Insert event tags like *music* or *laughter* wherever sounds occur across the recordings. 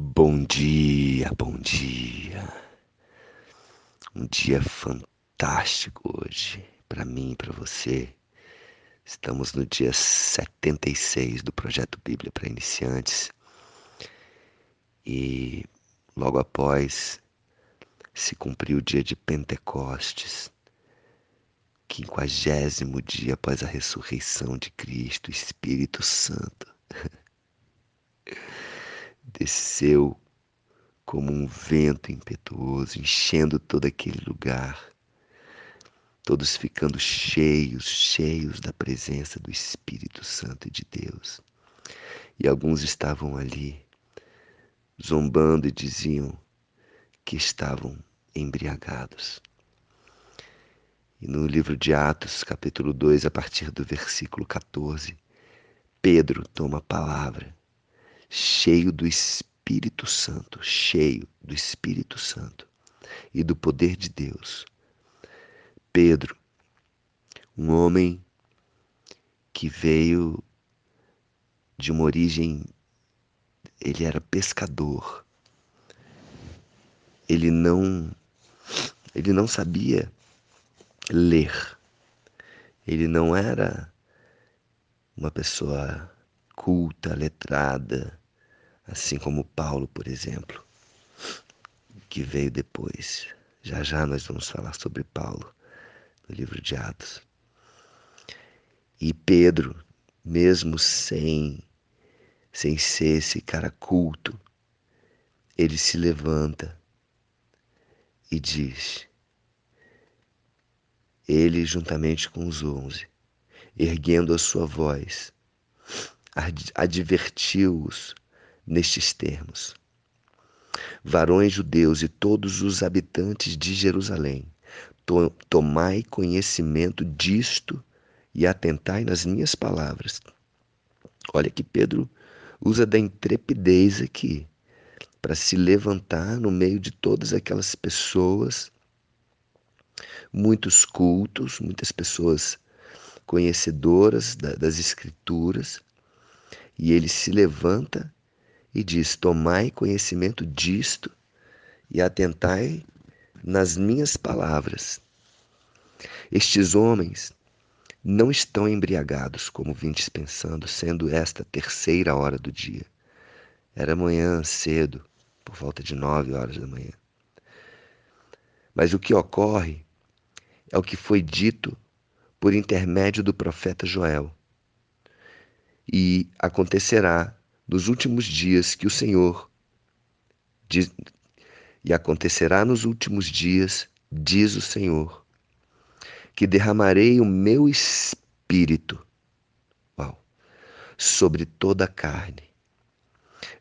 Bom dia, bom dia. Um dia fantástico hoje para mim e para você. Estamos no dia 76 do projeto Bíblia para Iniciantes. E logo após se cumpriu o dia de Pentecostes, quinquagésimo dia após a ressurreição de Cristo, Espírito Santo. *laughs* desceu como um vento impetuoso, enchendo todo aquele lugar. Todos ficando cheios, cheios da presença do Espírito Santo de Deus. E alguns estavam ali, zombando e diziam que estavam embriagados. E no livro de Atos, capítulo 2, a partir do versículo 14, Pedro toma a palavra cheio do Espírito Santo, cheio do Espírito Santo e do poder de Deus. Pedro, um homem que veio de uma origem, ele era pescador. Ele não ele não sabia ler. Ele não era uma pessoa culta, letrada, assim como Paulo, por exemplo, que veio depois. Já já nós vamos falar sobre Paulo no livro de Atos. E Pedro, mesmo sem sem ser esse cara culto, ele se levanta e diz: Ele, juntamente com os onze, erguendo a sua voz, advertiu-os nestes termos: Varões judeus e todos os habitantes de Jerusalém, to tomai conhecimento disto e atentai nas minhas palavras. Olha que Pedro usa da intrepidez aqui para se levantar no meio de todas aquelas pessoas, muitos cultos, muitas pessoas conhecedoras das Escrituras, e ele se levanta e diz: Tomai conhecimento disto e atentai nas minhas palavras. Estes homens não estão embriagados, como vindes pensando, sendo esta terceira hora do dia. Era manhã cedo, por volta de nove horas da manhã. Mas o que ocorre é o que foi dito por intermédio do profeta Joel. E acontecerá nos últimos dias que o Senhor diz, e acontecerá nos últimos dias, diz o Senhor, que derramarei o meu espírito uau, sobre toda a carne.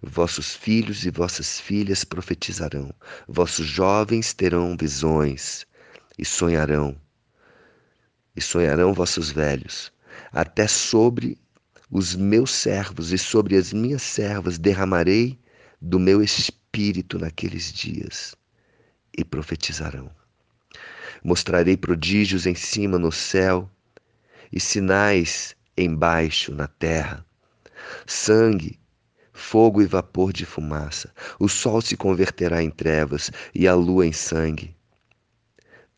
Vossos filhos e vossas filhas profetizarão, vossos jovens terão visões e sonharão, e sonharão vossos velhos, até sobre os meus servos e sobre as minhas servas derramarei do meu espírito naqueles dias e profetizarão. Mostrarei prodígios em cima no céu e sinais embaixo na terra: sangue, fogo e vapor de fumaça. O sol se converterá em trevas e a lua em sangue,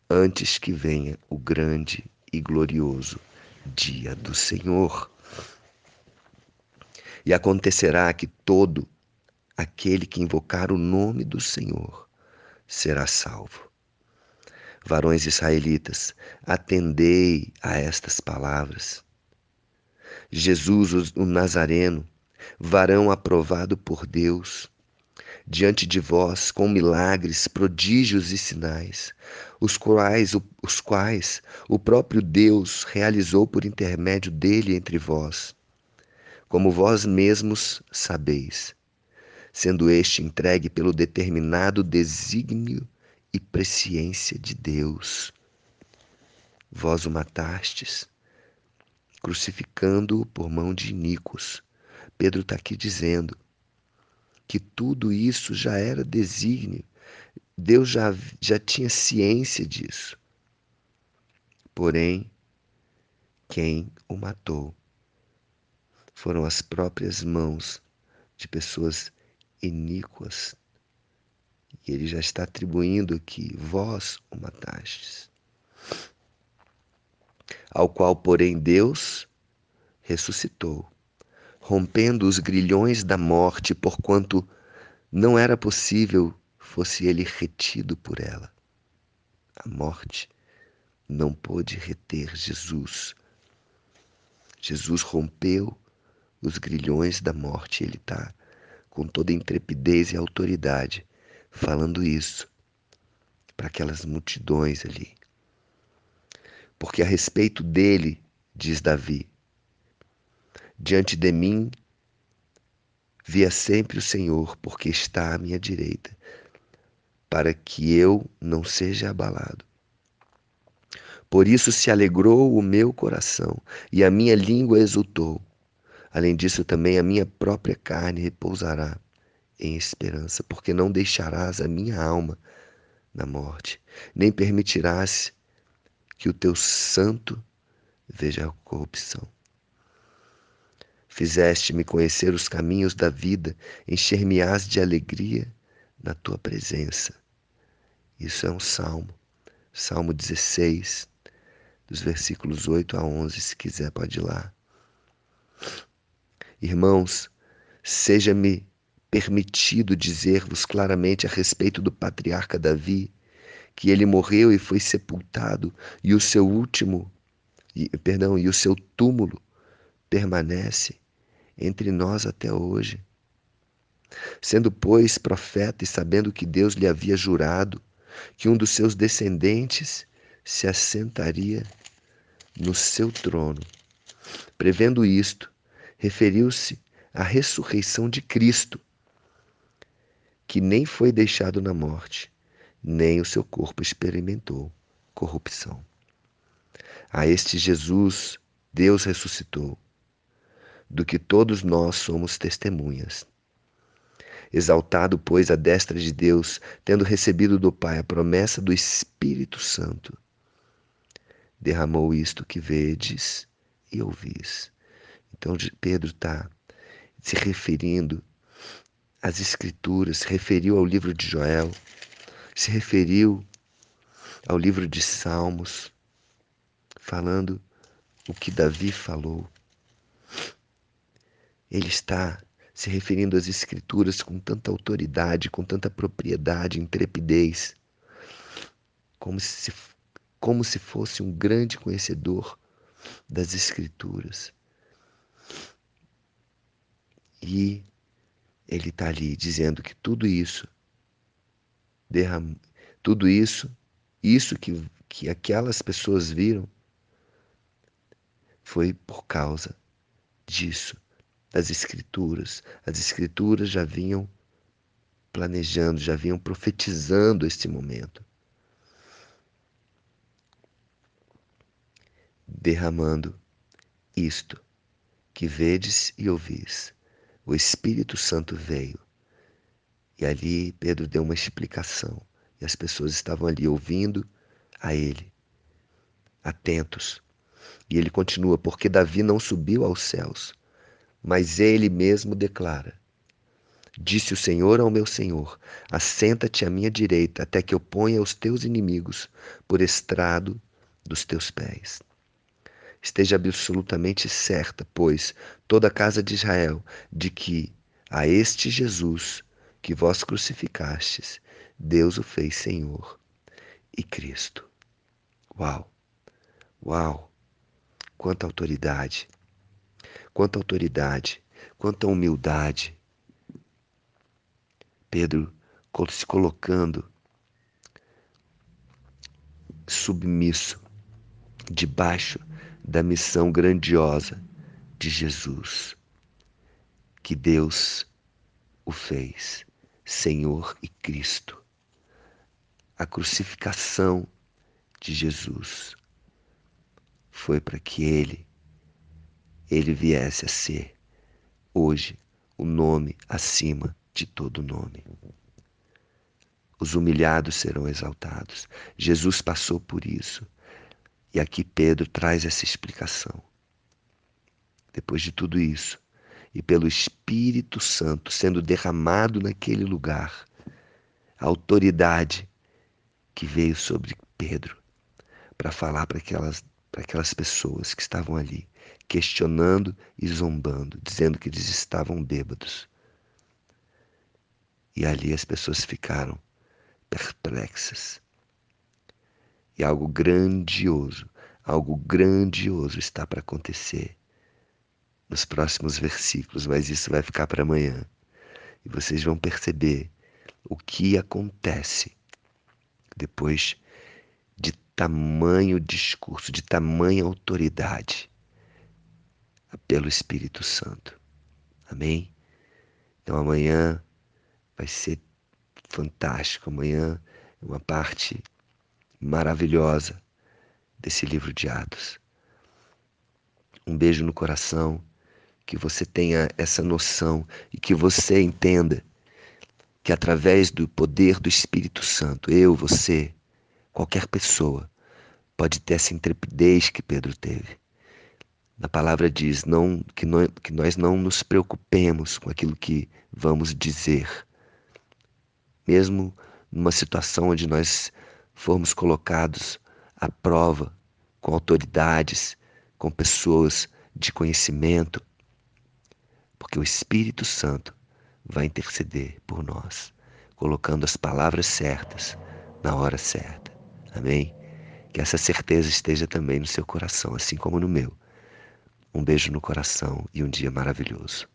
antes que venha o grande e glorioso dia do Senhor. E acontecerá que todo aquele que invocar o nome do Senhor será salvo. Varões israelitas, atendei a estas palavras. Jesus, o Nazareno, varão aprovado por Deus, diante de vós com milagres, prodígios e sinais, os quais, os quais o próprio Deus realizou por intermédio dele entre vós como vós mesmos sabeis, sendo este entregue pelo determinado desígnio e presciência de Deus. Vós o matastes, crucificando-o por mão de iníquos. Pedro está aqui dizendo que tudo isso já era desígnio, Deus já, já tinha ciência disso. Porém, quem o matou foram as próprias mãos de pessoas iníquas. E ele já está atribuindo aqui, vós o matastes. Ao qual, porém, Deus ressuscitou, rompendo os grilhões da morte, porquanto não era possível fosse ele retido por ela. A morte não pôde reter Jesus. Jesus rompeu os grilhões da morte. Ele está com toda intrepidez e autoridade falando isso para aquelas multidões ali. Porque a respeito dele, diz Davi, diante de mim via sempre o Senhor, porque está à minha direita, para que eu não seja abalado. Por isso se alegrou o meu coração e a minha língua exultou. Além disso, também a minha própria carne repousará em esperança, porque não deixarás a minha alma na morte, nem permitirás que o teu santo veja a corrupção. Fizeste-me conhecer os caminhos da vida, encher-me-ás de alegria na tua presença. Isso é um salmo, Salmo 16, dos versículos 8 a 11, se quiser, pode ir lá. Irmãos, seja-me permitido dizer-vos claramente a respeito do patriarca Davi, que ele morreu e foi sepultado, e o seu último, e, perdão, e o seu túmulo permanece entre nós até hoje. Sendo, pois, profeta e sabendo que Deus lhe havia jurado que um dos seus descendentes se assentaria no seu trono. Prevendo isto, referiu-se à ressurreição de Cristo, que nem foi deixado na morte, nem o seu corpo experimentou corrupção. A este Jesus Deus ressuscitou, do que todos nós somos testemunhas. Exaltado, pois, a destra de Deus, tendo recebido do Pai a promessa do Espírito Santo, derramou isto que vedes e ouvis. Então Pedro está se referindo às Escrituras, se referiu ao livro de Joel, se referiu ao livro de Salmos, falando o que Davi falou. Ele está se referindo às Escrituras com tanta autoridade, com tanta propriedade, intrepidez, como se como se fosse um grande conhecedor das Escrituras. E ele está ali dizendo que tudo isso, derram, tudo isso, isso que, que aquelas pessoas viram, foi por causa disso, das Escrituras. As Escrituras já vinham planejando, já vinham profetizando este momento. derramando isto que vedes e ouvis. O Espírito Santo veio. E ali Pedro deu uma explicação. E as pessoas estavam ali ouvindo a ele, atentos. E ele continua: porque Davi não subiu aos céus, mas ele mesmo declara: Disse o Senhor ao meu Senhor: Assenta-te à minha direita, até que eu ponha os teus inimigos por estrado dos teus pés. Esteja absolutamente certa, pois, toda a casa de Israel, de que a este Jesus que vós crucificastes, Deus o fez Senhor e Cristo. Uau! Uau! Quanta autoridade! Quanta autoridade! Quanta humildade! Pedro se colocando submisso, debaixo da missão grandiosa de Jesus, que Deus o fez Senhor e Cristo. A crucificação de Jesus foi para que ele ele viesse a ser hoje o nome acima de todo nome. Os humilhados serão exaltados. Jesus passou por isso. E aqui Pedro traz essa explicação. Depois de tudo isso, e pelo Espírito Santo sendo derramado naquele lugar, a autoridade que veio sobre Pedro para falar para aquelas, para aquelas pessoas que estavam ali, questionando e zombando, dizendo que eles estavam bêbados. E ali as pessoas ficaram perplexas. E algo grandioso, algo grandioso está para acontecer nos próximos versículos, mas isso vai ficar para amanhã. E vocês vão perceber o que acontece depois de tamanho discurso, de tamanha autoridade pelo Espírito Santo. Amém? Então amanhã vai ser fantástico. Amanhã é uma parte maravilhosa desse livro de Atos. Um beijo no coração que você tenha essa noção e que você entenda que através do poder do Espírito Santo, eu, você, qualquer pessoa, pode ter essa intrepidez que Pedro teve. Na palavra diz não, que, nós, que nós não nos preocupemos com aquilo que vamos dizer. Mesmo numa situação onde nós formos colocados à prova com autoridades, com pessoas de conhecimento, porque o Espírito Santo vai interceder por nós, colocando as palavras certas na hora certa. Amém? Que essa certeza esteja também no seu coração, assim como no meu. Um beijo no coração e um dia maravilhoso.